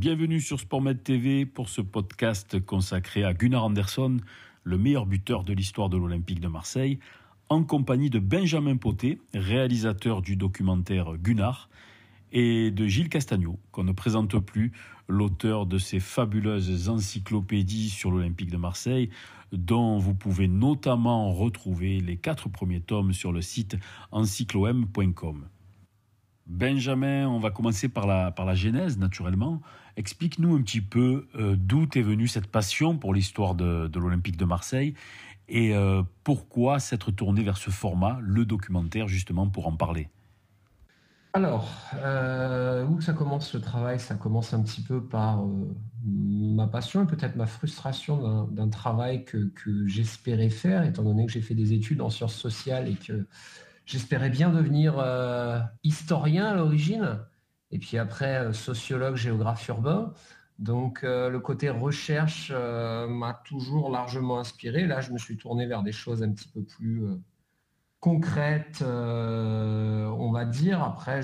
bienvenue sur SportMed TV pour ce podcast consacré à Gunnar Andersson, le meilleur buteur de l'histoire de l'Olympique de Marseille, en compagnie de Benjamin Poté, réalisateur du documentaire Gunnar, et de Gilles Castagno, qu'on ne présente plus, l'auteur de ces fabuleuses encyclopédies sur l'Olympique de Marseille, dont vous pouvez notamment retrouver les quatre premiers tomes sur le site encycloem.com. Benjamin, on va commencer par la, par la genèse, naturellement. Explique-nous un petit peu euh, d'où est venue cette passion pour l'histoire de, l'Olympique de Marseille et euh, pourquoi s'être tourné vers ce format, le documentaire, justement, pour en parler? Alors, euh, où ça commence le travail? Ça commence un petit peu par ma passion et peut-être ma frustration d'un travail que, que j'espérais faire, étant donné que j'ai fait des études en sciences sociales et que J'espérais bien devenir euh, historien à l'origine, et puis après euh, sociologue, géographe urbain. Donc euh, le côté recherche m'a toujours largement inspiré. Là, je me suis tourné vers des choses un petit peu plus concrètes, on va dire. Après,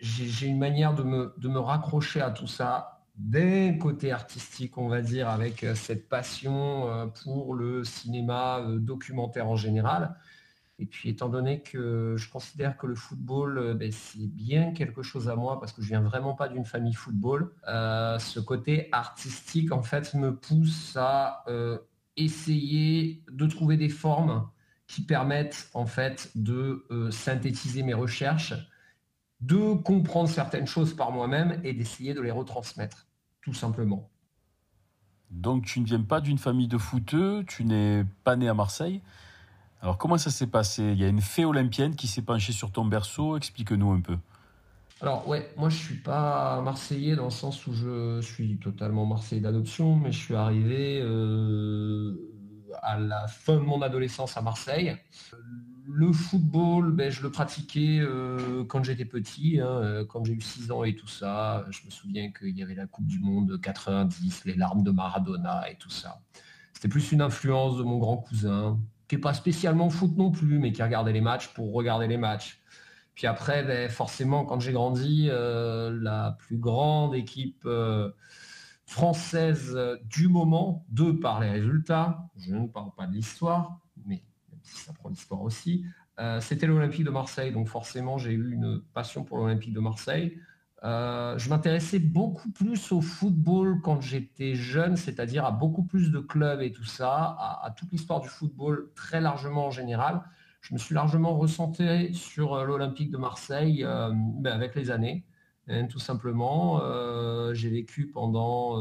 j'ai une manière de me, de me raccrocher à tout ça d'un côté artistique, on va dire, avec cette passion pour le cinéma documentaire en général. Et puis, étant donné que je considère que le football, euh, ben, c'est bien quelque chose à moi parce que je viens vraiment pas d'une famille football, euh, ce côté artistique, en fait, me pousse à euh, essayer de trouver des formes qui permettent, en fait, de synthétiser mes recherches, de comprendre certaines choses par moi-même et d'essayer de les retransmettre, tout simplement. Donc, tu ne viens pas d'une famille de footeux, tu n'es pas né à Marseille. Alors comment ça s'est passé? Il y a une fée olympienne qui s'est penchée sur ton berceau, explique-nous un peu. Alors ouais, moi je suis pas marseillais dans le sens où je suis totalement marseillais d'adoption, mais je suis arrivé euh, à la fin de mon adolescence à Marseille. Le football, ben, je le pratiquais euh, quand j'étais petit, hein, euh, quand j'ai eu 6 ans et tout ça. Je me souviens qu'il y avait la Coupe du Monde 90, les larmes de Maradona et tout ça. C'était plus une influence de mon grand cousin, qui n'est pas spécialement foot non plus, mais qui regardait les matchs pour regarder les matchs. Puis après, ben, forcément, quand j'ai grandi, euh, la plus grande équipe euh, française du moment, de par les résultats, je ne parle pas de l'histoire, mais même si ça prend l'histoire aussi, euh, c'était l'Olympique de Marseille. Donc forcément, j'ai eu une passion pour l'Olympique de Marseille. Euh, je m'intéressais beaucoup plus au football quand j'étais jeune, c'est-à-dire à beaucoup plus de clubs et tout ça, à, toute l'histoire du football très largement en général. Je me suis largement recentré sur euh, l'Olympique de Marseille euh, ben, avec les années, hein, tout simplement. J'ai vécu pendant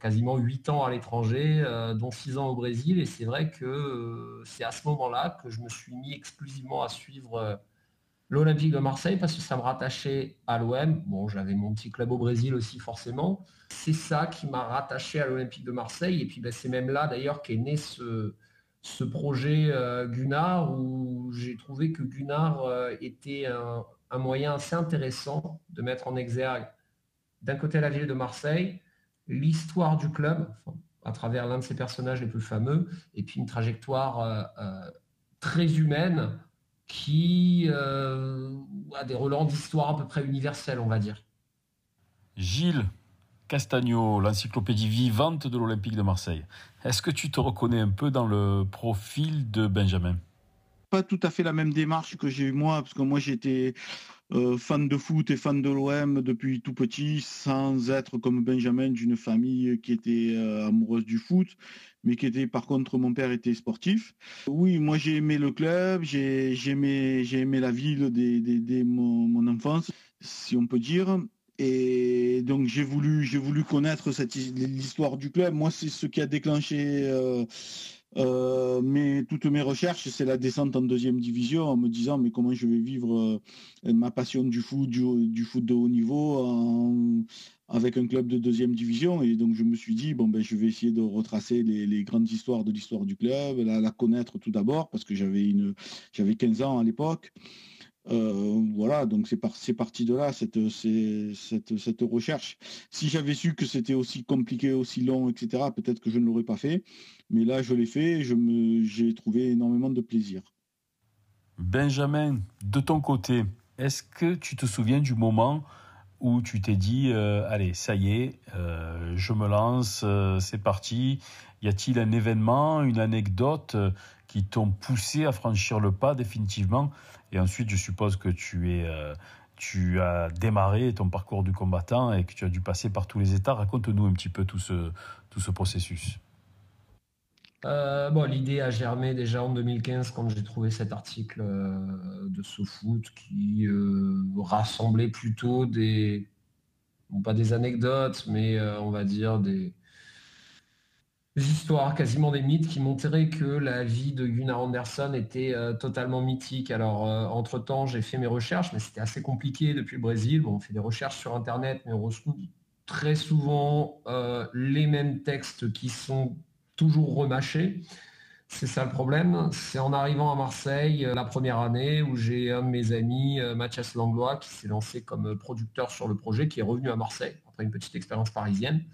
quasiment 8 ans à l'étranger, dont 6 ans au Brésil, et c'est vrai que c'est à ce moment-là que je me suis mis exclusivement à suivre l'Olympique de Marseille parce que ça me rattachait à l'OM. Bon, j'avais mon petit club au Brésil aussi forcément. C'est ça qui m'a rattaché à l'Olympique de Marseille. Et puis ben, c'est même là d'ailleurs qu'est né ce, ce projet euh, Gunnar où j'ai trouvé que Gunnar euh, était un, moyen assez intéressant de mettre en exergue d'un côté la ville de Marseille, l'histoire du club à travers l'un de ses personnages les plus fameux, et puis une trajectoire euh, très humaine qui euh, a des relents d'histoire à peu près universels, on va dire. Gilles Castagno, l'encyclopédie vivante de l'Olympique de Marseille. Est-ce que tu te reconnais un peu dans le profil de Benjamin? Pas tout à fait la même démarche que j'ai eu moi, parce que moi j'étais euh, fan de foot et fan de l'OM depuis tout petit, sans être comme Benjamin d'une famille qui était euh, amoureuse du foot, mais qui était par contre mon père était sportif. Oui, moi j'ai aimé le club, j'ai aimé, aimé la ville dès, mon, enfance, si on peut dire. Et donc j'ai voulu, voulu connaître l'histoire du club. Moi, c'est ce qui a déclenché euh, euh, mais toutes mes recherches, c'est la descente en deuxième division en me disant mais comment je vais vivre euh, ma passion du foot, du, foot de haut niveau avec un club de deuxième division. Et donc je me suis dit bon ben je vais essayer de retracer les, grandes histoires de l'histoire du club, la, la connaître tout d'abord parce que j'avais une j'avais 15 ans à l'époque. Euh, voilà, donc c'est parti de là, cette, cette, cette recherche. Si j'avais su que c'était aussi compliqué, aussi long, etc., peut-être que je ne l'aurais pas fait. Mais là, je l'ai fait et j'ai trouvé énormément de plaisir. Benjamin, de ton côté, est-ce que tu te souviens du moment où tu t'es dit, allez, ça y est, je me lance, c'est parti. Y a-t-il un événement, une anecdote qui t'ont poussé à franchir le pas définitivement? Et ensuite, je suppose que tu es tu as démarré ton parcours du combattant et que tu as dû passer par tous les états. Raconte-nous un petit peu tout ce, tout ce processus. Euh, bon, L'idée a germé déjà en 2015 quand j'ai trouvé cet article euh, de SoFoot qui euh, rassemblait plutôt des, pas des anecdotes, mais on va dire des, histoires, quasiment des mythes qui montraient que la vie de Gunnar Anderson était totalement mythique. Alors, entre-temps, j'ai fait mes recherches, mais c'était assez compliqué depuis le Brésil. On fait des recherches sur Internet, mais on retrouve très souvent les mêmes textes qui sont toujours remâchés. C'est ça le problème. C'est en arrivant à Marseille la première année où j'ai un de mes amis, Mathias Langlois, qui s'est lancé comme producteur sur le projet, qui est revenu à Marseille après une petite expérience parisienne.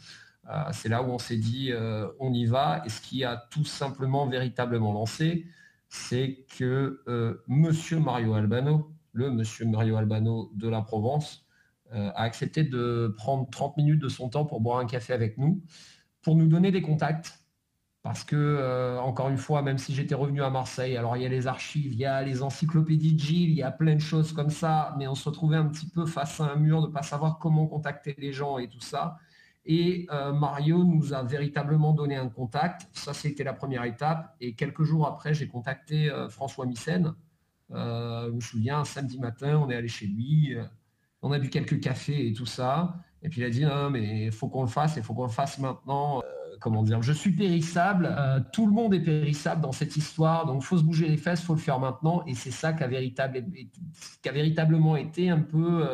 Euh, c'est là où on s'est dit euh, on y va. Et ce qui a tout simplement véritablement lancé, c'est que euh, Monsieur Mario Albano, le Monsieur Mario Albano de la Provence, a accepté de prendre 30 minutes de son temps pour boire un café avec nous, pour nous donner des contacts. Parce que, encore une fois, même si j'étais revenu à Marseille, alors il y a les archives, il y a les encyclopédies de Gilles, il y a plein de choses comme ça, mais on se retrouvait un petit peu face à un mur de ne pas savoir comment contacter les gens et tout ça. Et euh, Mario nous a véritablement donné un contact. Ça, c'était la première étape. Et quelques jours après, j'ai contacté euh, François Missen. Euh, je me souviens, un samedi matin, on est allé chez lui. on a bu quelques cafés et tout ça. Et puis il a dit non, mais il faut qu'on le fasse, il faut qu'on le fasse maintenant. Comment dire Je suis périssable. tout le monde est périssable dans cette histoire. Donc faut se bouger les fesses, faut le faire maintenant. Et c'est ça qui a, véritablement été un peu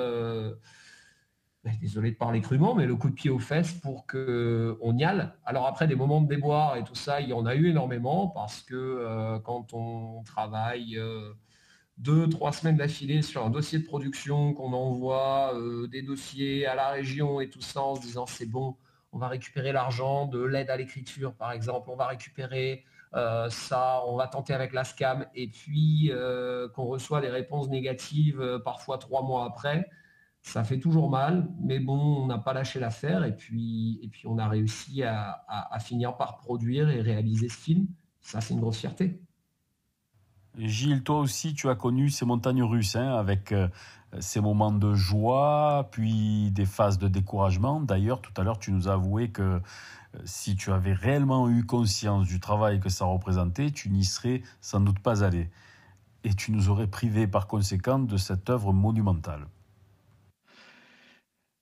ben, désolé de parler crûment, mais le coup de pied aux fesses pour qu'on y aille. Alors après, des moments de déboire et tout ça, il y en a eu énormément parce que euh, quand on travaille euh, deux, trois semaines d'affilée sur un dossier de production, qu'on envoie euh, des dossiers à la région et tout ça en se disant c'est bon, on va récupérer l'argent de l'aide à l'écriture par exemple, on va récupérer ça, on va tenter avec la SCAM. Et puis qu'on reçoit des réponses négatives parfois trois mois après. Ça fait toujours mal, mais bon, on n'a pas lâché l'affaire. Et puis, et puis on a réussi à, finir par produire et réaliser ce film. Ça, c'est une grosse fierté. Gilles, toi aussi, tu as connu ces montagnes russes, hein, avec euh, ces moments de joie, puis des phases de découragement. D'ailleurs, tout à l'heure, tu nous as avoué que euh, si tu avais réellement eu conscience du travail que ça représentait, tu n'y serais sans doute pas allé. Et tu nous aurais privé par conséquent de cette œuvre monumentale.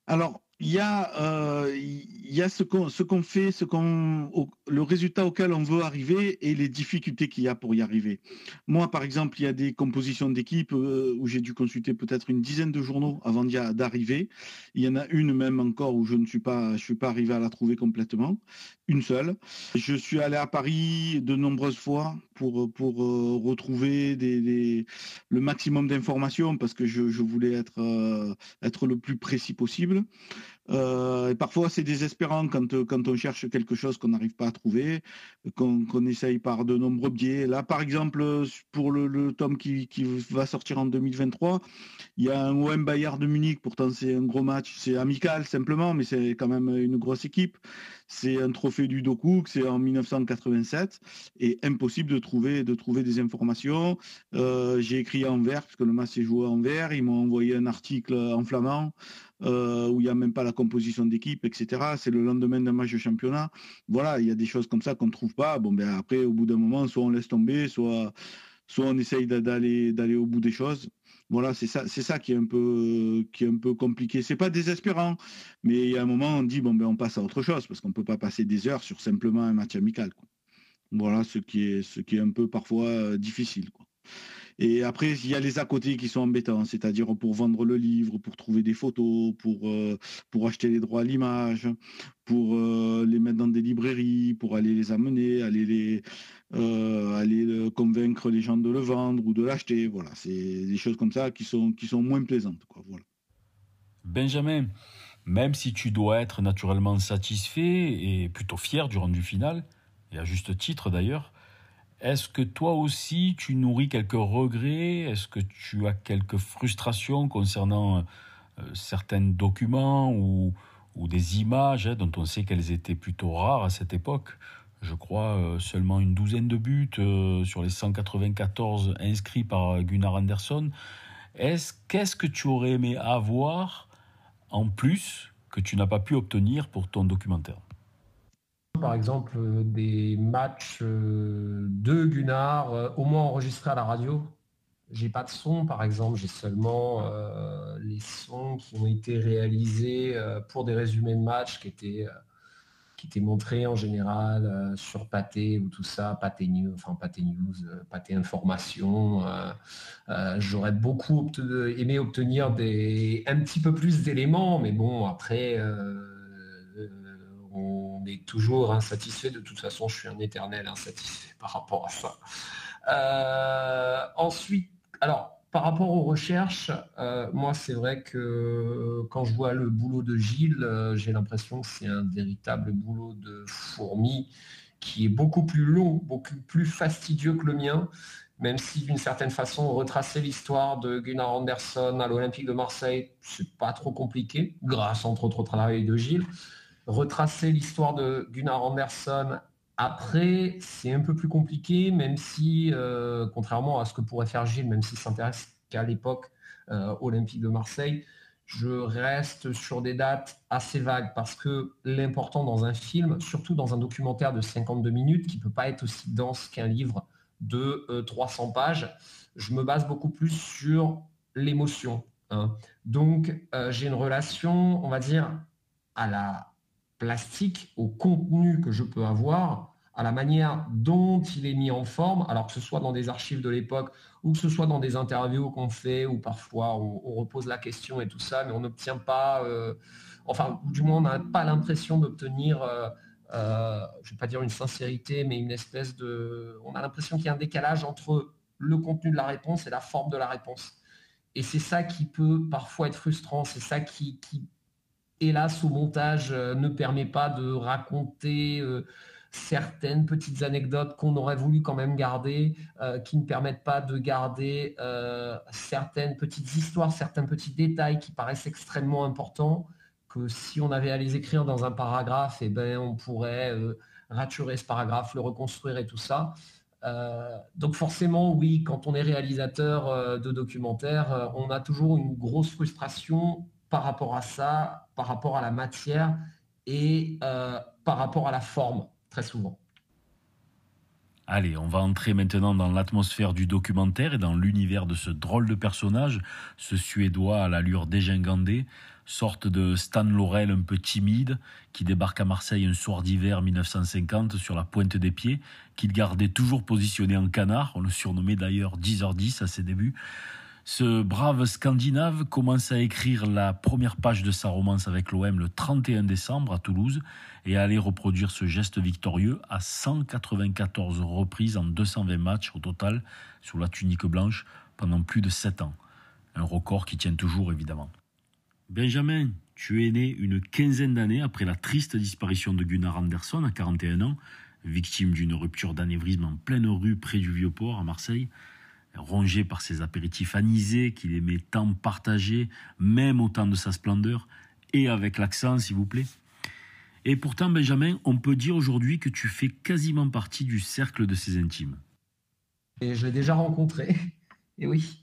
Alors, il y a, euh, il y a ce qu'on ce qu'on fait, ce qu'on le résultat auquel on veut arriver et les difficultés qu'il y a pour y arriver. Moi, par exemple, il y a des compositions d'équipe euh, où j'ai dû consulter peut-être une dizaine de journaux avant d'arriver. Il y en a une même encore où je ne suis pas, je suis pas arrivé à la trouver complètement, une seule. Je suis allé à Paris de nombreuses fois pour pour euh, retrouver le maximum d'informations parce que je, je voulais être euh, être le plus précis possible. Euh, parfois, c'est désespérant quand, euh, quand on cherche quelque chose qu'on n'arrive pas à trouver, qu'on essaye par de nombreux biais. Là, par exemple, pour le, tome qui, va sortir en 2023, il y a un OM Bayard de Munich, pourtant c'est un gros match, c'est amical simplement, mais c'est quand même une grosse équipe. C'est un trophée du Doku, c'est en 1987, et impossible de trouver, de trouver des informations. Euh, j'ai écrit en vert, puisque le match est joué en vert, ils m'ont envoyé un article en flamand. Euh, où il n'y a même pas la composition d'équipe, etc. C'est le lendemain d'un match de championnat. Voilà, il y a des choses comme ça qu'on ne trouve pas. Bon, ben après, au bout d'un moment, soit on laisse tomber, soit, soit on essaye d'aller, d'aller au bout des choses. Voilà, c'est ça, c'est ça qui est un peu, qui est un peu compliqué. C'est pas désespérant, mais il y a un moment, on dit bon ben on passe à autre chose parce qu'on peut pas passer des heures sur simplement un match amical. Voilà, ce qui est, ce qui est un peu parfois euh, difficile. Et après, il y a les à côté qui sont embêtants, c'est-à-dire pour vendre le livre, pour trouver des photos, pour, euh, pour acheter les droits à l'image, pour euh, les mettre dans des librairies, pour aller les amener, aller les euh, aller convaincre les gens de le vendre ou de l'acheter. Voilà, c'est des choses comme ça qui sont, qui sont moins plaisantes. Benjamin, même si tu dois être naturellement satisfait et plutôt fier du rendu final, et à juste titre d'ailleurs, est-ce que toi aussi tu nourris quelques regrets? Est-ce que tu as quelques frustrations concernant certains documents ou, des images hein, dont on sait qu'elles étaient plutôt rares à cette époque? Je crois seulement une douzaine de buts sur les 194 inscrits par Gunnar Anderson. Qu'est-ce que tu aurais aimé avoir en plus que tu n'as pas pu obtenir pour ton documentaire? Par exemple euh, des matchs euh, de Gunnar euh, au moins enregistrés à la radio. J'ai pas de son par exemple, j'ai seulement les sons qui ont été réalisés pour des résumés de matchs qui étaient qui étaient montrés en général sur Pathé ou tout ça, Pathé News, enfin Pathé News, Pathé Information. J'aurais beaucoup aimé obtenir des, un petit peu plus d'éléments, mais bon, après, on est toujours insatisfait. De toute façon, je suis un éternel insatisfait par rapport à ça. Euh, ensuite, alors, par rapport aux recherches, euh, moi, c'est vrai que quand je vois le boulot de Gilles, euh, j'ai l'impression que c'est un véritable boulot de fourmi qui est beaucoup plus long, beaucoup plus fastidieux que le mien, même si d'une certaine façon, retracer l'histoire de Gunnar Anderson à l'Olympique de Marseille, c'est pas trop compliqué, grâce entre autres au travail de Gilles retracer l'histoire de Gunnar Anderson après, c'est un peu plus compliqué, même si, euh, contrairement à ce que pourrait faire Gilles, même s'il s'intéresse qu'à l'époque euh, olympique de Marseille, je reste sur des dates assez vagues parce que l'important dans un film, surtout dans un documentaire de 52 minutes, qui ne peut pas être aussi dense qu'un livre de 300 euh, pages, je me base beaucoup plus sur l'émotion. Hein. Donc, j'ai une relation, on va dire, à la, plastique, au contenu que je peux avoir, à la manière dont il est mis en forme, alors que ce soit dans des archives de l'époque ou que ce soit dans des interviews qu'on fait, ou parfois on, repose la question et tout ça, mais on n'obtient pas, euh, enfin, du moins on n'a pas l'impression d'obtenir, euh, euh, je ne vais pas dire une sincérité, mais une espèce de... On a l'impression qu'il y a un décalage entre le contenu de la réponse et la forme de la réponse. Et c'est ça qui peut parfois être frustrant, c'est ça qui, qui hélas, au montage, euh, ne permet pas de raconter euh, certaines petites anecdotes qu'on aurait voulu quand même garder, euh, qui ne permettent pas de garder certaines petites histoires, certains petits détails qui paraissent extrêmement importants, que si on avait à les écrire dans un paragraphe, eh ben, on pourrait raturer ce paragraphe, le reconstruire et tout ça. donc forcément, oui, quand on est réalisateur de documentaires, on a toujours une grosse frustration par rapport à ça, par rapport à la matière et euh, par rapport à la forme, très souvent. Allez, on va entrer maintenant dans l'atmosphère du documentaire et dans l'univers de ce drôle de personnage, ce Suédois à l'allure dégingandée, sorte de Stan Laurel un peu timide, qui débarque à Marseille un soir d'hiver 1950 sur la pointe des pieds, qu'il gardait toujours positionné en canard, on le surnommait d'ailleurs 10h10 à ses débuts, ce brave Scandinave commence à écrire la première page de sa romance avec l'OM le 31 décembre à Toulouse et à aller reproduire ce geste victorieux à 194 reprises en 220 matchs au total sous la tunique blanche pendant plus de 7 ans. Un record qui tient toujours évidemment. Benjamin, tu es né une quinzaine d'années après la triste disparition de Gunnar Andersson à 41 ans, victime d'une rupture d'anévrisme en pleine rue près du Vieux-Port à Marseille rongé par ses apéritifs anisés qu'il aimait tant partager, même au temps de sa splendeur, et avec l'accent, s'il vous plaît. Et pourtant, Benjamin, on peut dire aujourd'hui que tu fais quasiment partie du cercle de ses intimes. Et je l'ai déjà rencontré, et oui,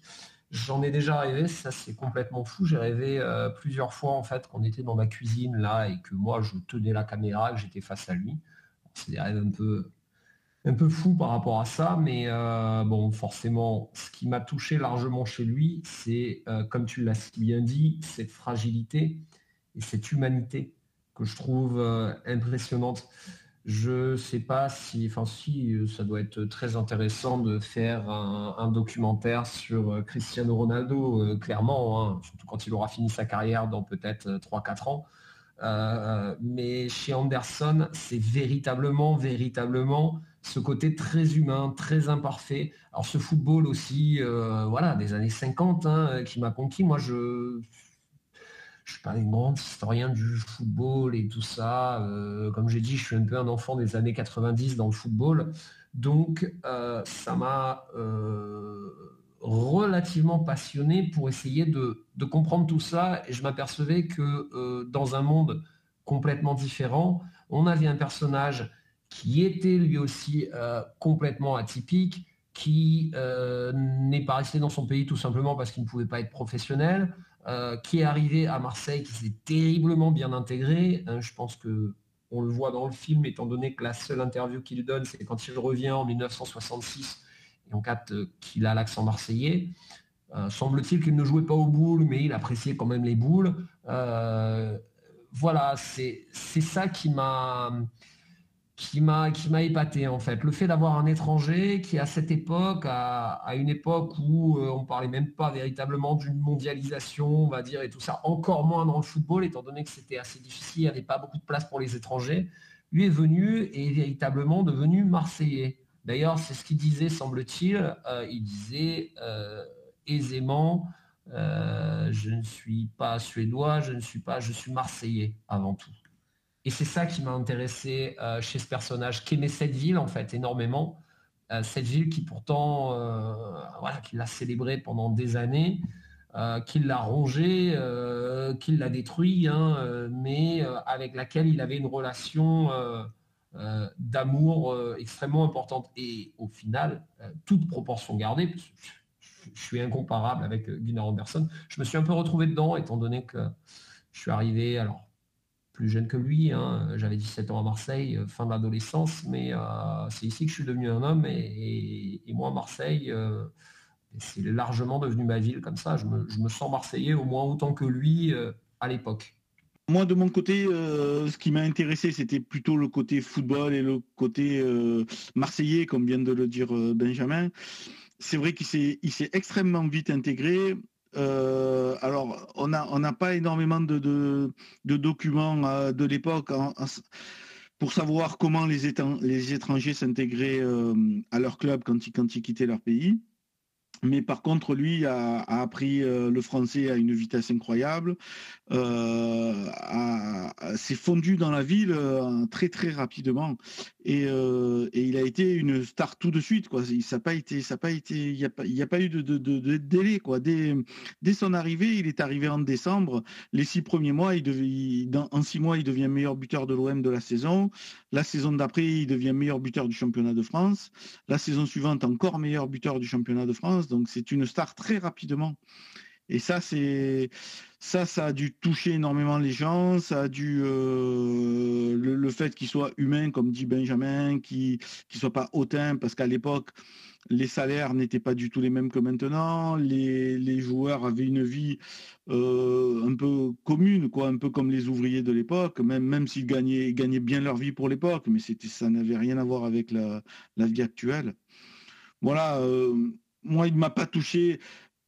j'en ai déjà rêvé, ça c'est complètement fou. J'ai rêvé euh, plusieurs fois en fait qu'on était dans ma cuisine là et que moi je tenais la caméra, que j'étais face à lui. C'est des rêves un peu un peu fou par rapport à ça, mais euh, bon, forcément, ce qui m'a touché largement chez lui, c'est, euh, comme tu l'as si bien dit, cette fragilité et cette humanité que je trouve euh, impressionnante. Je sais pas si, enfin si, ça doit être très intéressant de faire un, documentaire sur Cristiano Ronaldo, clairement, hein, surtout quand il aura fini sa carrière dans peut-être 3-4 ans. mais chez Anderson, c'est véritablement, véritablement ce côté très humain, très imparfait. Alors ce football aussi, euh, voilà, des années 50 hein, qui m'a conquis. Moi, je je suis pas un grand historien du football et tout ça. Euh, comme j'ai dit, je suis un peu un enfant des années 90 dans le football. Donc, euh, ça m'a relativement passionné pour essayer de, comprendre tout ça. Et je m'apercevais que dans un monde complètement différent, on avait un personnage qui était lui aussi euh, complètement atypique, qui n'est pas resté dans son pays tout simplement parce qu'il ne pouvait pas être professionnel, qui est arrivé à Marseille, qui s'est terriblement bien intégré. Hein, je pense que on le voit dans le film, étant donné que la seule interview qu'il donne, c'est quand il revient en 1966 et on capte qu'il a l'accent marseillais. Euh, semble-t-il qu'il ne jouait pas aux boules, mais il appréciait quand même les boules. Euh, voilà, c'est ça qui m'a qui m'a épaté en fait. Le fait d'avoir un étranger qui à cette époque, à, une époque où euh, on parlait même pas véritablement d'une mondialisation, on va dire, et tout ça, encore moins dans le football, étant donné que c'était assez difficile, il n'y avait pas beaucoup de place pour les étrangers, lui est venu et est véritablement devenu marseillais. D'ailleurs, c'est ce qu'il disait, semble-t-il. Euh, il disait euh, aisément, euh, je ne suis pas suédois, je ne suis pas, je suis marseillais avant tout. Et c'est ça qui m'a intéressé chez ce personnage, qui aimait cette ville en fait énormément. cette ville qui pourtant, voilà, qui l'a célébrée pendant des années, qui l'a rongée, qui l'a détruit, hein, mais avec laquelle il avait une relation euh, d'amour euh, extrêmement importante. Et au final, euh, toute proportion gardée, je, suis incomparable avec Gunnar Anderson, je me suis un peu retrouvé dedans, étant donné que je suis arrivé, alors plus jeune que lui, hein, j'avais 17 ans à Marseille, fin de l'adolescence, mais c'est ici que je suis devenu un homme, et, moi, Marseille, c'est largement devenu ma ville comme ça. Je me, sens marseillais au moins autant que lui à l'époque. Moi, de mon côté, euh, ce qui m'a intéressé, c'était plutôt le côté football et le côté euh, marseillais, comme vient de le dire euh, Benjamin. C'est vrai qu'il s'est, extrêmement vite intégré. Alors, on n'a pas énormément de, documents de l'époque pour savoir comment les, étrangers s'intégraient à leur club quand ils quittaient leur pays. Mais par contre, lui a, appris euh, le français à une vitesse incroyable, euh, s'est fondu dans la ville euh, très très rapidement et, il a été une star tout de suite. Quoi. Ça pas été, ça pas été, il n'y a, pas, a pas eu de, délai quoi. Dès, dès, son arrivée, il est arrivé en décembre. Les six premiers mois, il en six mois, il devient meilleur buteur de l'OM de la saison. La saison d'après, il devient meilleur buteur du championnat de France. La saison suivante, encore meilleur buteur du championnat de France. Donc c'est une star très rapidement. Et ça, c'est ça, ça a dû toucher énormément les gens. Ça a dû euh, le, fait qu'il soit humain, comme dit Benjamin, qu'il ne soit pas hautain, parce qu'à l'époque, les salaires n'étaient pas du tout les mêmes que maintenant. Les, joueurs avaient une vie euh, un peu commune, quoi, un peu comme les ouvriers de l'époque, même, même s'ils gagnaient, gagnaient bien leur vie pour l'époque, mais c'était, ça n'avait rien à voir avec la, vie actuelle. Voilà, euh, moi, il ne m'a pas touché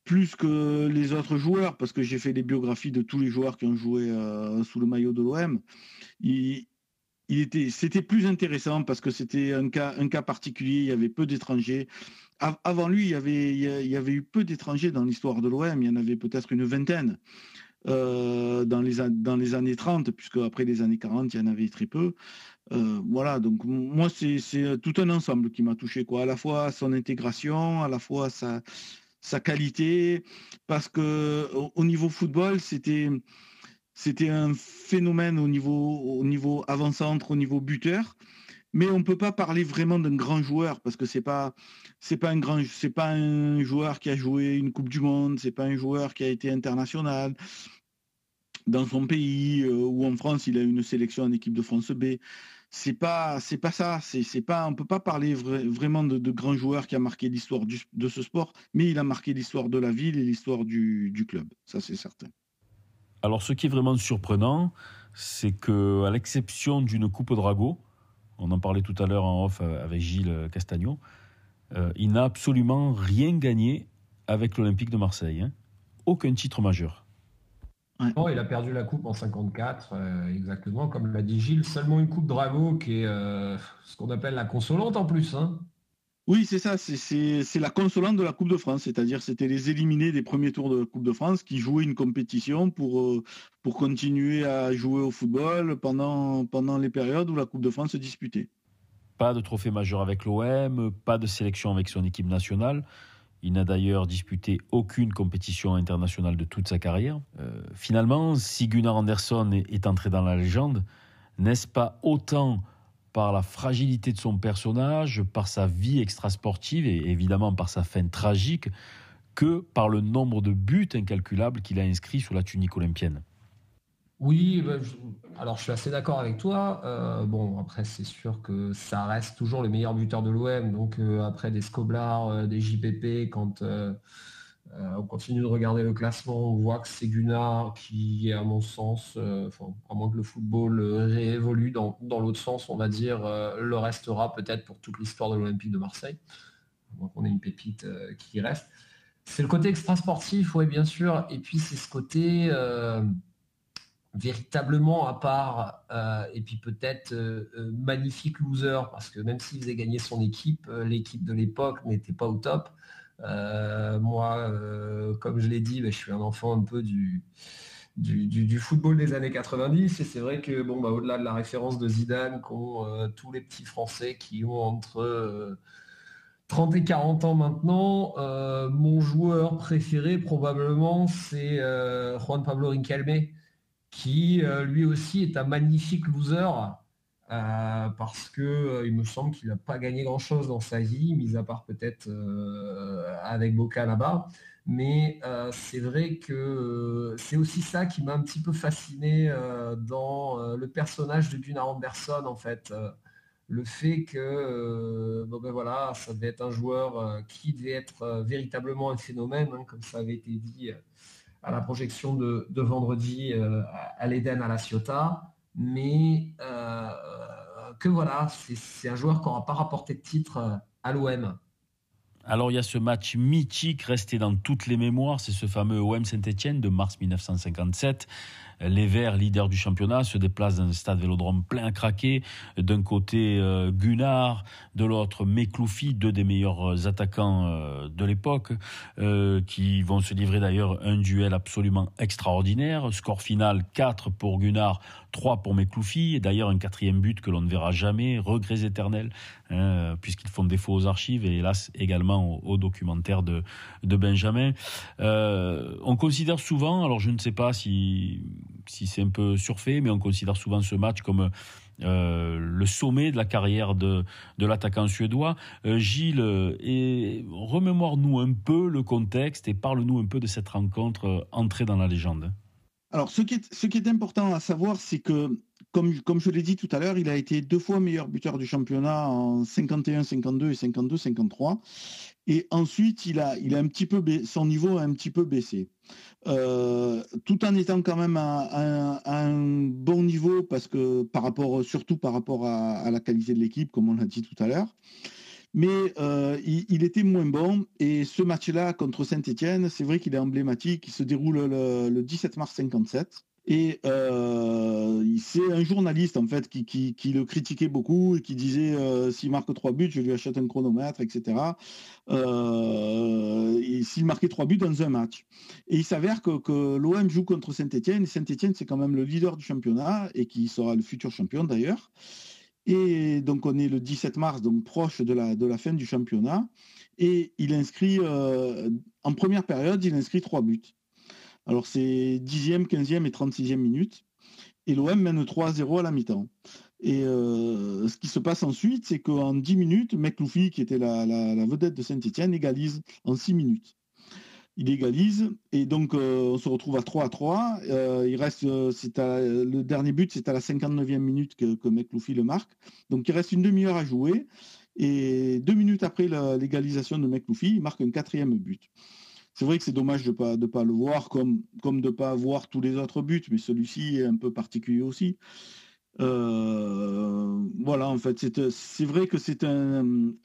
plus que les autres joueurs, parce que j'ai fait les biographies de tous les joueurs qui ont joué euh, sous le maillot de l'OM. Il, était, c'était plus intéressant parce que c'était un cas, un cas particulier. Il y avait peu d'étrangers. Avant lui, il y avait, il y avait eu peu d'étrangers dans l'histoire de l'OM. Il y en avait peut-être une vingtaine. Euh, dans, les, années 30, puisque après les années 40, il y en avait très peu. Euh, voilà, donc moi, c'est tout un ensemble qui m'a touché, quoi. À la fois son intégration, à la fois sa, qualité, parce que au, niveau football, c'était c'était un phénomène au niveau au niveau avant-centre, au niveau buteur. Mais on ne peut pas parler vraiment d'un grand joueur parce que c'est pas pas un grand pas un joueur qui a joué une Coupe du Monde, c'est pas un joueur qui a été international. Dans son pays euh, ou en France il a une sélection en équipe de France B. C'est pas c'est pas ça c'est pas on peut pas parler vraiment de, grands joueurs qui a marqué l'histoire de ce sport mais il a marqué l'histoire de la ville et l'histoire du, du, club. Ça c'est certain. Alors ce qui est vraiment surprenant c'est que à l'exception d'une coupe Drago on en parlait tout à l'heure en off avec Gilles Castagnon euh, il n'a absolument rien gagné avec l'Olympique de Marseille hein. aucun titre majeur il a perdu la coupe en 54, euh, exactement, comme l'a dit Gilles. Seulement une coupe Drago qui est euh, ce qu'on appelle la consolante en plus. Hein. Oui, c'est ça, c'est la consolante de la Coupe de France, c'est-à-dire c'était les éliminés des premiers tours de la Coupe de France qui jouaient une compétition pour, euh, pour continuer à jouer au football pendant, pendant les périodes où la Coupe de France se disputait. Pas de trophée majeur avec l'OM, pas de sélection avec son équipe nationale. Il n'a d'ailleurs disputé aucune compétition internationale de toute sa carrière. Euh, finalement, si Gunnar Andersson est entré dans la légende, n'est-ce pas autant par la fragilité de son personnage, par sa vie extrasportive et évidemment par sa fin tragique, que par le nombre de buts incalculables qu'il a inscrits sur la tunique olympienne oui, bah, alors je suis assez d'accord avec toi. Euh, bon, après, c'est sûr que ça reste toujours le meilleur buteur de l'OM. Donc, euh, après des Scoblar, euh, des JPP, quand on continue de regarder le classement, on voit que c'est Gunnar qui, à mon sens, à moins que le football réévolue dans, l'autre sens, on va dire, le restera peut-être pour toute l'histoire de l'Olympique de Marseille. Donc, on ait une pépite qui reste. C'est le côté extra-sportif, oui, bien sûr. Et puis, c'est ce côté véritablement à part, euh, et puis peut-être euh, euh, magnifique loser, parce que même s'il faisait gagner son équipe, l'équipe de l'époque n'était pas au top. Moi, comme je l'ai dit, bah, je suis un enfant un peu du, du, football des années 90, et c'est vrai que bon, bah, au-delà de la référence de Zidane, qu'ont tous les petits Français qui ont entre... 30 et 40 ans maintenant, mon joueur préféré probablement c'est Juan Pablo Riquelme qui euh, lui aussi est un magnifique loser euh, parce que euh, il me semble qu'il n'a pas gagné grand chose dans sa vie, mis à part peut-être avec Boca là-bas. Mais c'est vrai que c'est aussi ça qui m'a un petit peu fasciné dans le personnage de Gunnar Anderson en fait. le fait que ben voilà, ça devait être un joueur qui devait être véritablement un phénomène, hein, comme ça avait été dit à la projection de, vendredi euh, à l'Eden à la Ciotat. Mais euh, que voilà, c'est un joueur qui n'aura pas rapporté de titre euh, à l'OM. Alors il y a ce match mythique resté dans toutes les mémoires, c'est ce fameux OM Saint-Etienne de mars 1957 les Verts, leaders du championnat, se déplacent dans un stade vélodrome plein à craquer. D'un côté, euh, Gunnar, de l'autre, Mekloufi, deux des meilleurs euh, attaquants euh, de l'époque, qui vont se livrer d'ailleurs un duel absolument extraordinaire. Score final 4 pour Gunnar, 3 pour Mekloufi, et d'ailleurs un quatrième but que l'on ne verra jamais, regrets éternels, hein, puisqu'ils font défaut aux archives et hélas également au, documentaire de, de Benjamin. on considère souvent, alors je ne sais pas si si c'est un peu surfait, mais on considère souvent ce match comme euh, le sommet de la carrière de, de l'attaquant suédois. Euh, Gilles, et remémore-nous un peu le contexte et parle-nous un peu de cette rencontre euh, entrée dans la légende. Alors, ce qui est, ce qui est important à savoir, c'est que, comme, comme je l'ai dit tout à l'heure, il a été deux fois meilleur buteur du championnat en 51-52 et 52-53. Et ensuite, il a, il a un petit peu son niveau a un petit peu baissé. Euh, tout en étant quand même à, un bon niveau, parce que par rapport, surtout par rapport à, la qualité de l'équipe, comme on l'a dit tout à l'heure. Mais euh, il, était moins bon. Et ce match-là contre Saint-Etienne, c'est vrai qu'il est emblématique. Il se déroule le, le 17 mars 57. Et euh, c'est un journaliste en fait qui, le critiquait beaucoup et qui disait euh, s'il marque trois buts, je lui achète un chronomètre, etc. Euh, s'il marquait trois buts dans un match. Et il s'avère que, l'OM joue contre Saint-Etienne. Et Saint-Etienne, c'est quand même le leader du championnat et qui sera le futur champion d'ailleurs. Et donc on est le 17 mars, donc proche de la, de la fin du championnat. Et il inscrit, en première période, il inscrit trois buts. Alors c'est 10e, 15e et 36e minute. Et l'OM mène 3-0 à la mi-temps. Et euh, ce qui se passe ensuite, c'est qu'en 10 minutes, McLoufy, qui était la, vedette de Saint-Etienne, égalise en 6 minutes. Il égalise et donc euh, on se retrouve à 3 à 3. Euh, il reste, le dernier but, c'est à la 59e minute que, que le marque. Donc il reste une demi-heure à jouer. Et deux minutes après l'égalisation de McLoufy, il marque un quatrième but. C'est vrai que c'est dommage de pas, pas le voir comme, comme de pas voir tous les autres buts, mais celui-ci est un peu particulier aussi. Euh, voilà, en fait, c'est vrai que c'est un,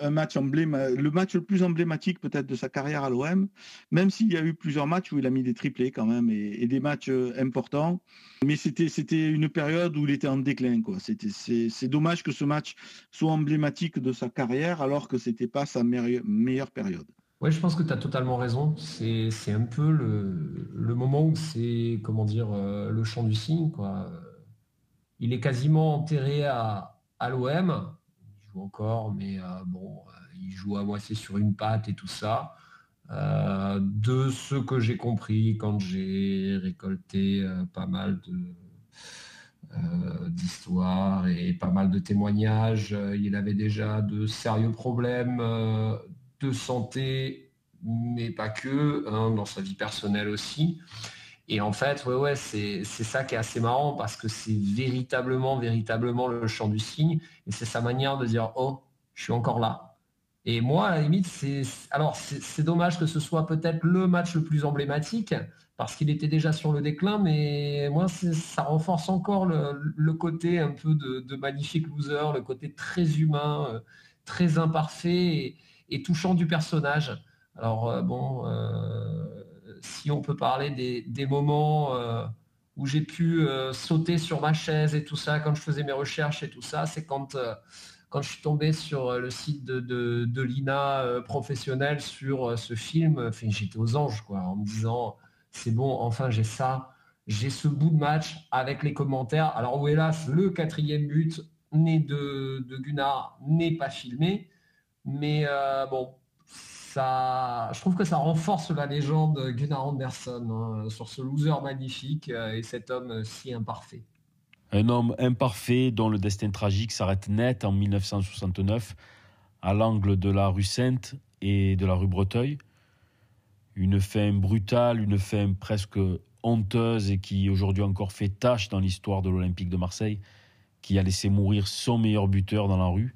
match emblématique, le match le plus emblématique peut-être de sa carrière à l'OM, même s'il y a eu plusieurs matchs où il a mis des triplés quand même et, des matchs euh, importants. Mais c'était une période où il était en déclin. C'est dommage que ce match soit emblématique de sa carrière alors que c'était pas sa meilleure période. Oui, je pense que tu as totalement raison. C'est un peu le, moment où c'est, comment dire, euh, le chant du cygne. Quoi. Il est quasiment enterré à, à l'OM. Il joue encore, mais euh, bon, euh, il joue à moitié sur une patte et tout ça. de ce que j'ai compris quand j'ai récolté pas mal de, d'histoires et pas mal de témoignages. Il avait déjà de sérieux problèmes de santé, mais pas que, hein, dans sa vie personnelle aussi. Et en fait, ouais, ouais, c'est ça qui est assez marrant parce que c'est véritablement, véritablement le chant du signe. Et c'est sa manière de dire, oh, je suis encore là. Et moi, à la limite, c'est alors c'est dommage que ce soit peut-être le match le plus emblématique parce qu'il était déjà sur le déclin, mais moi, ça renforce encore le, côté un peu de, magnifique loser, le côté très humain, euh, très imparfait touchant du personnage. Alors euh, bon, euh, si on peut parler des, moments où j'ai pu sauter sur ma chaise et tout ça quand je faisais mes recherches et tout ça, c'est quand quand je suis tombé sur euh, le site de, l'INA euh, professionnel sur euh, ce film, j'étais aux anges, quoi, en me disant, c'est bon, enfin j'ai ça, j'ai ce bout de match avec les commentaires. Alors, où hélas, le quatrième but né de, Gunnar n'est pas filmé, mais bon, ça, je trouve que ça renforce la légende Gunnar Anderson hein, sur ce loser magnifique et cet homme si imparfait. Un homme imparfait dont le destin tragique s'arrête net en 1969 à l'angle de la rue Sainte et de la rue Breteuil. Une fin brutale, une fin presque honteuse et qui aujourd'hui encore fait tâche dans l'histoire de l'Olympique de Marseille, qui a laissé mourir son meilleur buteur dans la rue.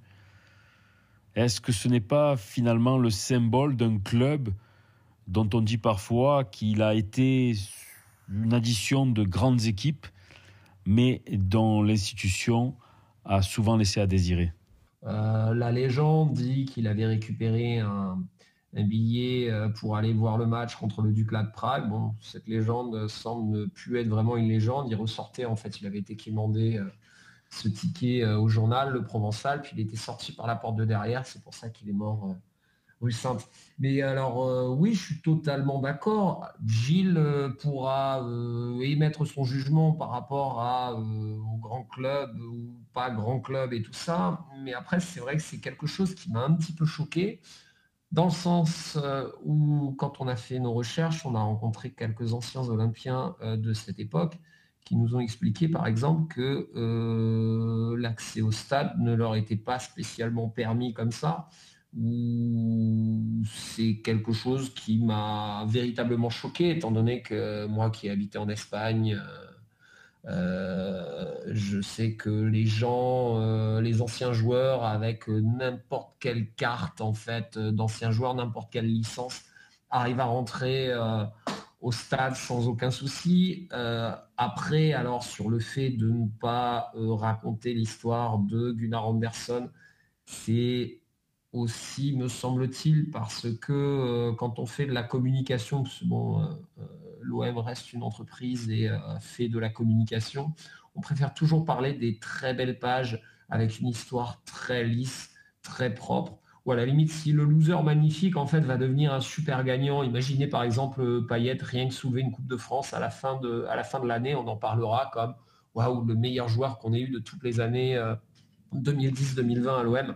Est-ce que ce n'est pas finalement le symbole d'un club dont on dit parfois qu'il a été une addition de grandes équipes mais dont l'institution a souvent laissé à désirer? Euh, la légende dit qu'il avait récupéré un, billet euh, pour aller voir le match contre le Duclat de Prague. Bon, cette légende semble ne plus être vraiment une légende. Il ressortait, en fait, il avait été commandé euh, ce ticket au journal, le Provençal, puis il était sorti par la porte de derrière. C'est pour ça qu'il est mort rue Sainte. Mais alors, euh, oui, je suis totalement d'accord. Gilles euh, pourra euh, émettre son jugement par rapport au grand club ou pas grand club et tout ça. Mais après, c'est vrai que c'est quelque chose qui m'a un petit peu choqué. Dans le sens où, quand on a fait nos recherches, on a rencontré quelques anciens Olympiens de cette époque qui nous ont expliqué, par exemple, que l'accès au stade ne leur était pas spécialement permis comme ça c'est quelque chose qui m'a véritablement choqué, étant donné que moi qui ai habité en Espagne, euh, euh, je sais que les gens, euh, les anciens joueurs avec n'importe quelle carte en fait d'anciens joueurs, n'importe quelle licence, arrivent à rentrer stade sans aucun souci. après, alors sur le fait de ne pas raconter l'histoire de Gunnar Anderson, c'est aussi, me semble-t-il, parce que euh, quand on fait de la communication, bon, euh, euh, l'OM reste une entreprise et fait de la communication, on préfère toujours parler des très belles pages avec une histoire très lisse, très propre. Ou à la limite, si le loser magnifique en fait va devenir un super gagnant, imaginez par exemple Payet rien que soulever une Coupe de France à la fin de, à la fin de l'année, on en parlera comme waouh, le meilleur joueur qu'on ait eu de toutes les années 2010-2020 à l'OM.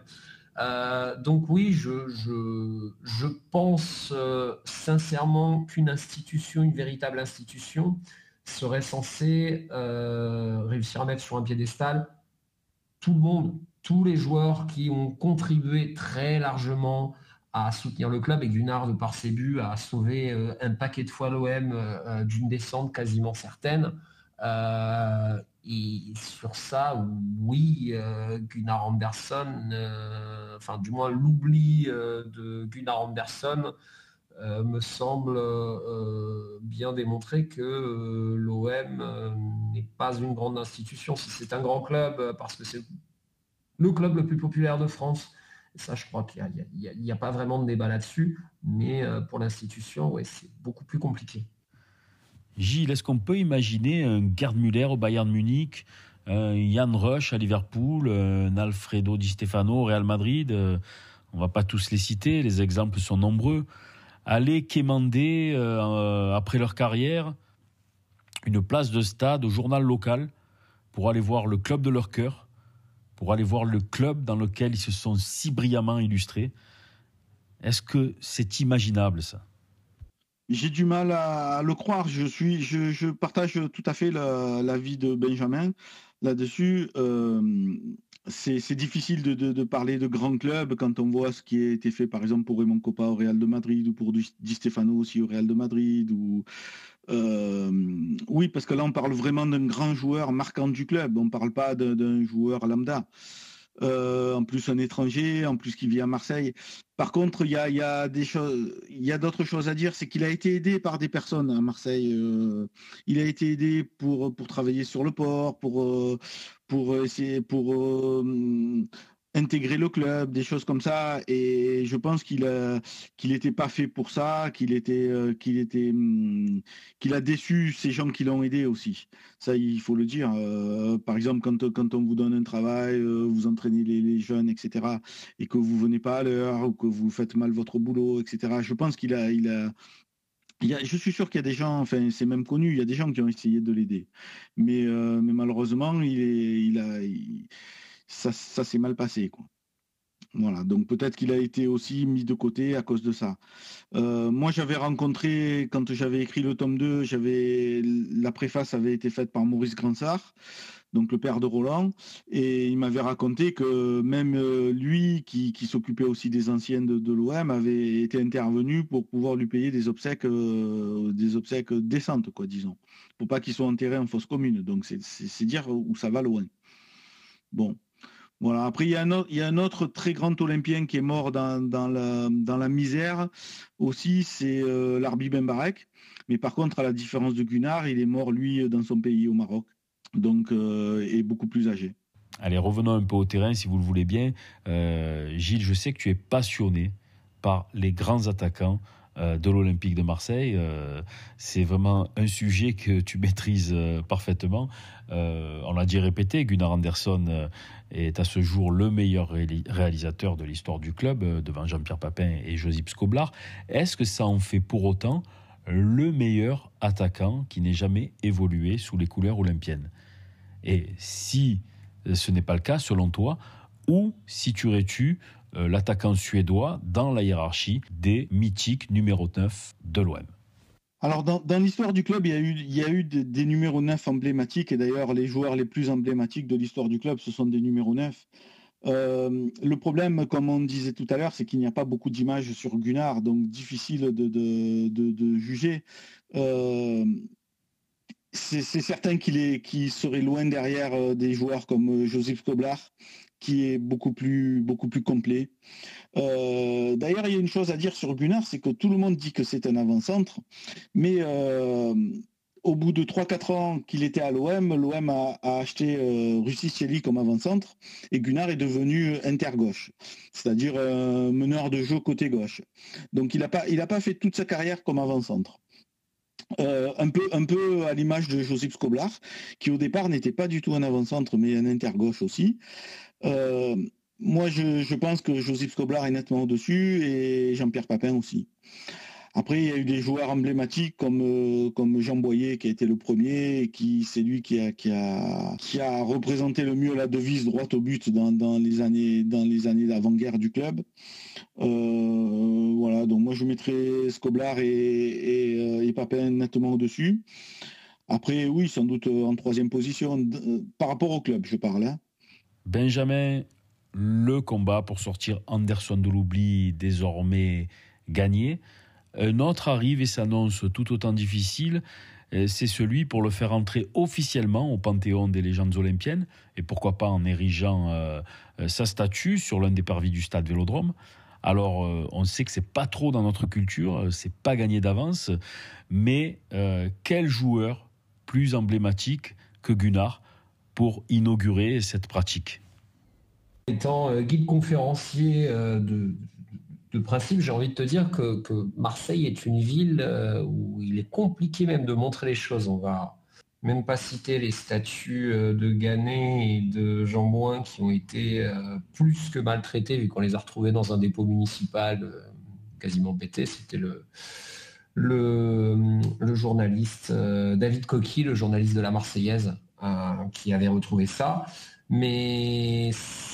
Euh, donc oui, je, pense euh, sincèrement qu'une institution, une véritable institution, serait censée euh, réussir à mettre sur un piédestal tout le monde, tous les joueurs qui ont contribué très largement à soutenir le club et Gunnar, de par ses buts, a sauvé un paquet de fois l'OM d'une descente quasiment certaine. Et sur ça, oui, euh, Gunnar Anderson, euh, enfin du moins l'oubli euh, de Gunnar Anderson me semble bien démontrer que l'OM n'est pas une grande institution. Si c'est un grand club, parce que c'est le club le plus populaire de France, ça je crois qu'il n'y a, pas vraiment de débat là-dessus, mais pour l'institution, ouais, c'est beaucoup plus compliqué. Gilles, est-ce qu'on peut imaginer un Gerd Müller au Bayern Munich, un Jan Rush à Liverpool, un Alfredo Di Stefano au Real Madrid euh, On ne va pas tous les citer, les exemples sont nombreux. Aller quémander, euh, après leur carrière, une place de stade au journal local pour aller voir le club de leur cœur, pour aller voir le club dans lequel ils se sont si brillamment illustrés. Est-ce que c'est imaginable ça? J'ai du mal à, le croire. Je suis, je, partage tout à fait l'avis de Benjamin là-dessus. Euh, c'est difficile de, parler de grands clubs quand on voit ce qui a été fait, par exemple, pour Raymond Coppa au Real de Madrid ou pour Di Stefano aussi au Real de Madrid. Ou, euh, oui, parce que là, on parle vraiment d'un grand joueur marquant du club. On ne parle pas d'un joueur lambda. Euh, en plus un étranger, en plus qui vit à Marseille. Par contre, il y a, d'autres choses à dire, c'est qu'il a été aidé par des personnes à Marseille. Euh, il a été aidé pour travailler sur le port, pour pour essayer pour intégrer le club, des choses comme ça. Et je pense qu'il qu'il n'était pas fait pour ça, qu'il était euh, qu'il était hmm, qu'il a déçu ces gens qui l'ont aidé aussi. Ça, il faut le dire. Euh, par exemple, quand, quand on vous donne un travail, euh, vous entraînez les, jeunes, etc., et que vous venez pas à l'heure ou que vous faites mal votre boulot, etc. Je pense qu'il a il a je suis sûr qu'il y a des gens, enfin c'est même connu, il y a des gens qui ont essayé de l'aider, mais, mais malheureusement il, est, il a, ça, s'est mal passé. Voilà, donc peut-être qu'il a été aussi mis de côté à cause de ça. Euh, moi, j'avais rencontré, quand j'avais écrit le tome 2, j'avais la préface avait été faite par Maurice Gransart, donc le père de Roland, et il m'avait raconté que même euh, lui, qui, s'occupait aussi des anciennes de, l'OM, avait été intervenu pour pouvoir lui payer des obsèques, euh, des obsèques décentes, quoi, disons, pour pas qu'il soit enterré en fosse commune. Donc c'est dire où ça va loin. Bon, voilà. Après, il y, a un autre, très grand Olympien qui est mort dans, la, misère aussi, c'est euh, Larbi Benbarek. Mais par contre, à la différence de Gunnar, il est mort, lui, dans son pays, au Maroc. Donc, euh, est beaucoup plus âgé. Allez, revenons un peu au terrain, si vous le voulez bien. Euh, Gilles, je sais que tu es passionné par les grands attaquants euh, de l'Olympique de Marseille. C'est vraiment un sujet que tu maîtrises parfaitement. on l'a dit répété, Gunnar Anderson est à ce jour le meilleur réalisateur de l'histoire du club, devant Jean-Pierre Papin et Josip Skoblar. Est-ce que ça en fait pour autant le meilleur attaquant qui n'ait jamais évolué sous les couleurs olympiennes? Et si ce n'est pas le cas, selon toi, où situerais-tu euh, l'attaquant suédois dans la hiérarchie des mythiques numéro 9 de l'OM. Alors, dans, l'histoire du club, il y a eu, des, numéros 9 emblématiques, et d'ailleurs, les joueurs les plus emblématiques de l'histoire du club, ce sont des numéros 9. Euh, le problème, comme on disait tout à l'heure, c'est qu'il n'y a pas beaucoup d'images sur Gunnar, donc difficile de, juger. Euh, c'est certain qu'il serait loin derrière des joueurs comme Joseph Koblar, qui est beaucoup plus, beaucoup plus complet. Euh, d'ailleurs, il y a une chose à dire sur Gunnar, c'est que tout le monde dit que c'est un avant-centre, mais euh, au bout de 3-4 ans qu'il était à l'OM, l'OM a, acheté euh, comme avant-centre et Gunnar est devenu inter-gauche, c'est-à-dire meneur de jeu côté gauche. Donc il n'a pas, pas fait toute sa carrière comme avant-centre. Euh, un, peu, un peu à l'image de Joseph Skoblar, qui au départ n'était pas du tout un avant-centre, mais un inter-gauche aussi. Euh, moi, je, pense que Joseph Skoblar est nettement au-dessus et Jean-Pierre Papin aussi. Après, il y a eu des joueurs emblématiques comme, euh, comme Jean Boyer qui a été le premier, et qui c'est lui qui a, qui, a, qui a représenté le mieux la devise droite au but dans, les années dans les années d'avant-guerre du club. Euh, voilà, donc moi je mettrais Skoblar et, et, Papin nettement au-dessus. Après, oui, sans doute en troisième position, par rapport au club, je parle. Hein. Benjamin, le combat pour sortir Anderson de l'oubli désormais gagné. Un autre arrive et s'annonce tout autant difficile. Euh, c'est celui pour le faire entrer officiellement au panthéon des légendes olympiennes, et pourquoi pas en érigeant euh, euh, sa statue sur l'un des parvis du stade Vélodrome. Alors, on sait que c'est pas trop dans notre culture, c'est pas gagné d'avance, mais quel joueur plus emblématique que Gunnar pour inaugurer cette pratique Étant euh, guide conférencier euh, de, principe, j'ai envie de te dire que, Marseille est une ville euh, où il est compliqué même de montrer les choses. On va même pas citer les statues de Gannet et de Jambouin qui ont été plus que maltraités vu qu'on les a retrouvés dans un dépôt municipal quasiment pété. C'était le, le, journaliste David Coquille, le journaliste de la Marseillaise, qui avait retrouvé ça. Mais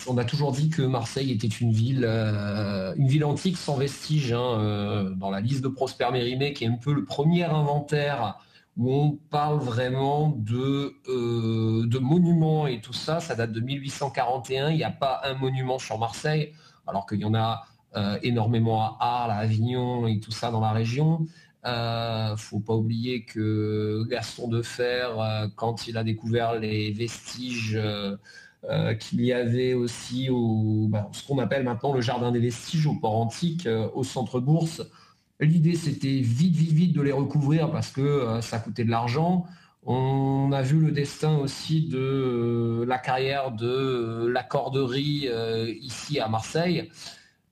on a toujours dit que Marseille était une ville, une ville antique sans vestige. Hein, dans la liste de Prosper Mérimée, qui est un peu le premier inventaire où on parle vraiment de, de monuments et tout ça, ça date de 1841. Il n'y a pas un monument sur Marseille, alors qu'il y en a euh, énormément à Arles, à Avignon et tout ça dans la région. Euh, faut pas oublier que Gaston de Fer, euh, quand il a découvert les vestiges qu'il y avait aussi au bah, ce qu'on appelle maintenant le jardin des vestiges au port antique, au centre bourse, l'idée c'était vite, vite, vite de les recouvrir parce que ça coûtait de l'argent. On a vu le destin aussi de la carrière de la corderie ici à Marseille.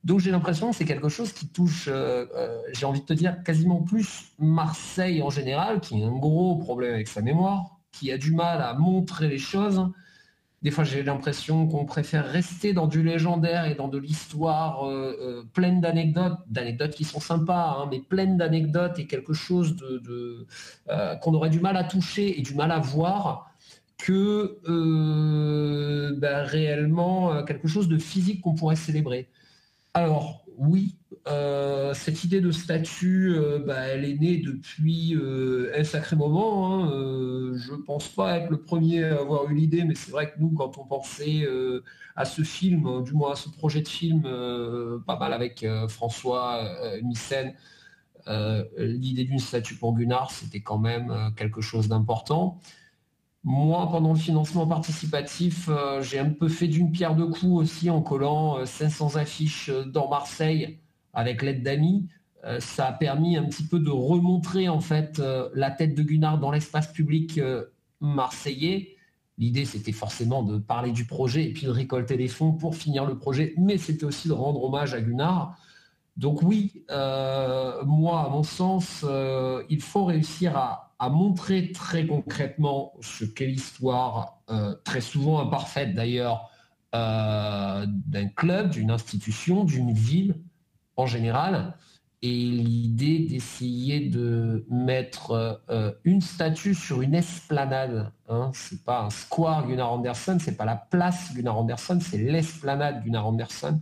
Donc j'ai l'impression que c'est quelque chose qui touche, euh, euh, j'ai envie de te dire, quasiment plus Marseille en général, qui a un gros problème avec sa mémoire, qui a du mal à montrer les choses. Des fois, j'ai l'impression qu'on préfère rester dans du légendaire et dans de l'histoire euh, pleine d'anecdotes, d'anecdotes qui sont sympas, hein, mais pleine d'anecdotes et quelque chose de, qu'on aurait du mal à toucher et du mal à voir que ben, réellement quelque chose de physique qu'on pourrait célébrer. Alors, oui, euh, cette idée de statut, euh, bah, elle est née depuis euh, un sacré moment. Hein. je ne pense pas être le premier à avoir eu l'idée, mais c'est vrai que nous, quand on pensait à ce film, du moins à ce projet de film, pas mal avec François Missen, l'idée d'une statue pour Gunnar, c'était quand même quelque chose d'important. Moi, pendant le financement participatif, euh, j'ai un peu fait d'une pierre deux coups aussi en collant 500 euh, affiches euh, dans Marseille avec l'aide d'amis. ça a permis un petit peu de remontrer en fait la tête de Gunnar dans l'espace public marseillais. L'idée, c'était forcément de parler du projet et puis de récolter des fonds pour finir le projet, mais c'était aussi de rendre hommage à Gunnar. Donc oui, moi, à mon sens, il faut réussir à, montrer très concrètement ce qu'est l'histoire, euh, très souvent imparfaite d'ailleurs, euh, d'un club, d'une institution, d'une ville en général. Et l'idée d'essayer de mettre euh, une statue sur une esplanade, hein, c'est pas un square Gunnar Anderson, c'est pas la place Gunnar Anderson, c'est l'esplanade Gunnar Anderson,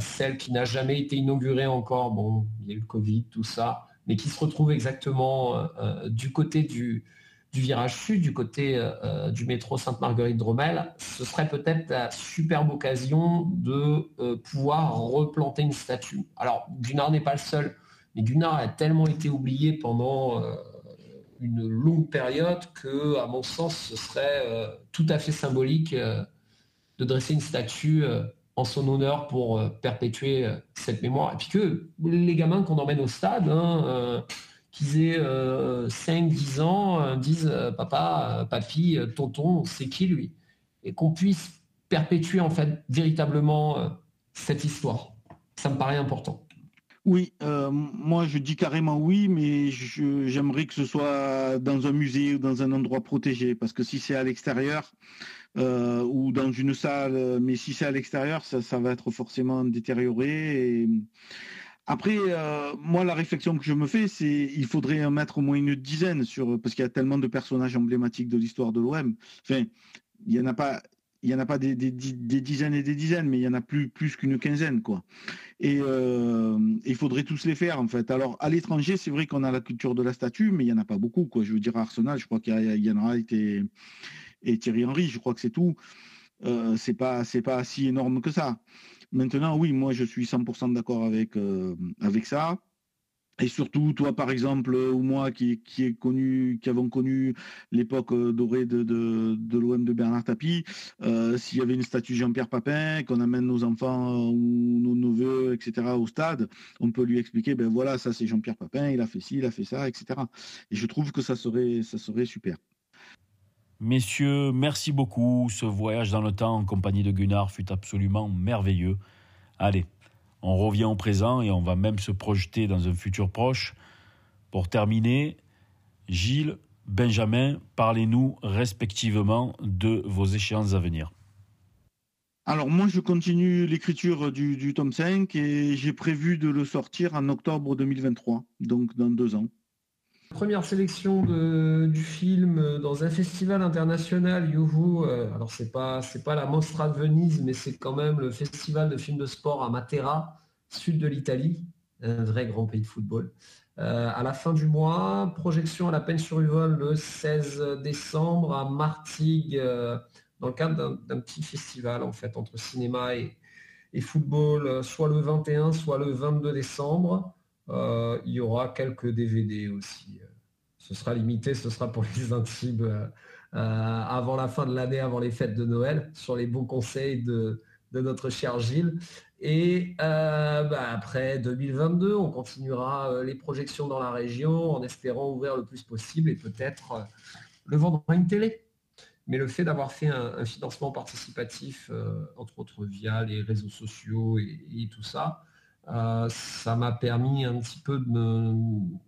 celle qui n'a jamais été inaugurée encore. Bon, il y a le Covid, tout ça mais qui se retrouve exactement euh, euh, du côté du, virage sud, du côté euh, du métro Sainte-Marguerite-Dromel, ce serait peut-être la superbe occasion de pouvoir replanter une statue. Alors, Gunnar n'est pas le seul, mais Gunnar a tellement été oublié pendant une longue période que, à mon sens, ce serait tout à fait symbolique de dresser une statue en son honneur pour euh, perpétuer euh, cette mémoire. Et puis que les gamins qu'on emmène au stade, hein, euh, qu'ils aient 5-10 ans, disent papa, papy, tonton, c'est qui lui Et qu'on puisse perpétuer en fait véritablement cette histoire. Ça me paraît important. Oui, moi je dis carrément oui, mais j'aimerais que ce soit dans un musée ou dans un endroit protégé, parce que si c'est à l'extérieur, euh, ou dans une salle, mais si c'est à l'extérieur, ça, va être forcément détérioré. Après, euh, moi, la réflexion que je me fais, c'est il faudrait en mettre au moins une dizaine sur parce qu'il y a tellement de personnages emblématiques de l'histoire de l'OM. Enfin, il y en a pas. Il y en a pas des, dizaines et des dizaines, mais il y en a plus plus qu'une quinzaine, quoi. Et euh, il faudrait tous les faire, en fait. Alors, à l'étranger, c'est vrai qu'on a la culture de la statue, mais il y en a pas beaucoup, quoi. Je veux dire, à Arsenal, je crois qu'il y, en a été et Thierry Henry. Je crois que c'est tout. Euh, c'est pas c'est pas si énorme que ça. Maintenant, oui, moi je suis 100% d'accord avec euh, avec ça. Et surtout, toi, par exemple, ou moi, qui, qui est connu, qui avons connu l'époque euh, dorée de, de, l'OM de Bernard Tapie, s'il y avait une statue Jean-Pierre Papin, qu'on amène nos enfants ou nos neveux, etc., au stade, on peut lui expliquer, ben voilà, ça c'est Jean-Pierre Papin, il a fait ci, il a fait ça, etc. Et je trouve que ça serait, ça serait super. Messieurs, merci beaucoup. Ce voyage dans le temps en compagnie de Gunnar fut absolument merveilleux. Allez, on revient au présent et on va même se projeter dans un futur proche. Pour terminer, Gilles, Benjamin, parlez-nous respectivement de vos échéances à venir. Alors moi, je continue l'écriture du, tome 5 et j'ai prévu de le sortir en octobre 2023, donc dans deux ans. Première sélection du film dans un festival international. Euh, alors c'est pas c'est pas la Mostra de Venise, mais c'est quand même le festival de films de sport à Matera, sud de l'Italie, un vrai grand pays de football. Euh, à la fin du mois, projection à la peine sur Uvol le 16 décembre à Martigues, euh, dans le cadre d'un petit festival en fait entre cinéma et, et football, soit le 21, soit le 22 décembre. Euh, il y aura quelques DVD aussi. Ce sera limité, ce sera pour les intimes euh, euh, avant la fin de l'année, avant les fêtes de Noël, sur les bons conseils de, notre cher Gilles. Et bah, après 2022, on continuera les projections dans la région en espérant ouvrir le plus possible et peut-être le vendre à une télé. Mais le fait d'avoir fait un, financement participatif, entre autres via les réseaux sociaux et tout ça, euh, ça m'a permis un petit peu de me,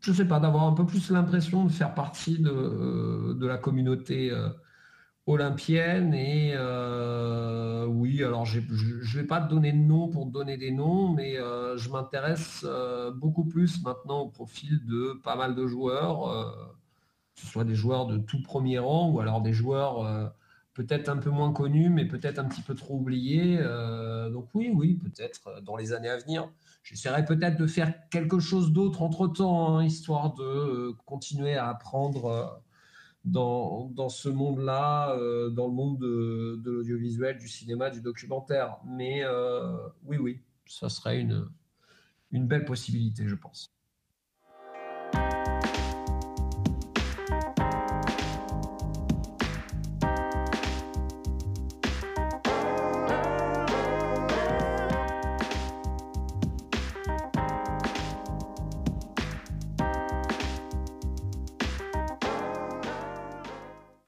je sais pas, d'avoir un peu plus l'impression de faire partie de, la communauté euh, olympienne. Et euh, oui, alors je ne vais pas te donner de nom pour donner des noms, mais je m'intéresse beaucoup plus maintenant au profil de pas mal de joueurs, que ce soit des joueurs de tout premier rang ou alors des joueurs peut-être un peu moins connu, mais peut-être un petit peu trop oublié. Euh, donc oui, oui, peut-être euh, dans les années à venir. J'essaierai peut-être de faire quelque chose d'autre entre-temps, hein, histoire de euh, continuer à apprendre dans, ce monde-là, dans le monde de, l'audiovisuel, du cinéma, du documentaire. Mais oui, oui, ça serait une belle possibilité, je pense.